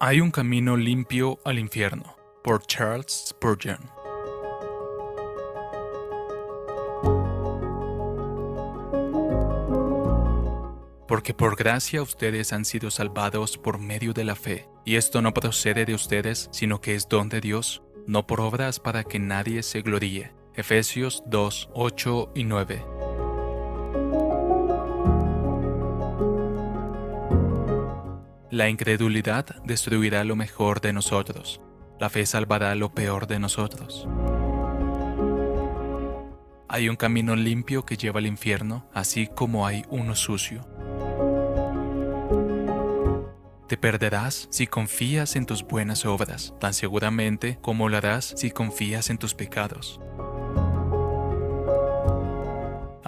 Hay un camino limpio al infierno, por Charles Spurgeon. Porque por gracia ustedes han sido salvados por medio de la fe, y esto no procede de ustedes, sino que es don de Dios, no por obras para que nadie se gloríe. Efesios 2, 8 y 9. La incredulidad destruirá lo mejor de nosotros. La fe salvará lo peor de nosotros. Hay un camino limpio que lleva al infierno, así como hay uno sucio. Te perderás si confías en tus buenas obras, tan seguramente como lo harás si confías en tus pecados.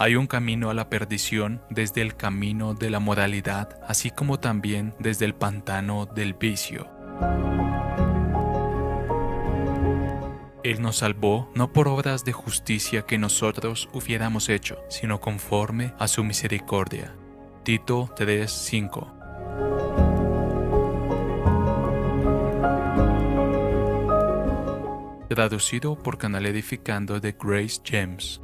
Hay un camino a la perdición desde el camino de la moralidad, así como también desde el pantano del vicio. Él nos salvó no por obras de justicia que nosotros hubiéramos hecho, sino conforme a su misericordia. Tito 3:5 Traducido por Canal Edificando de Grace James.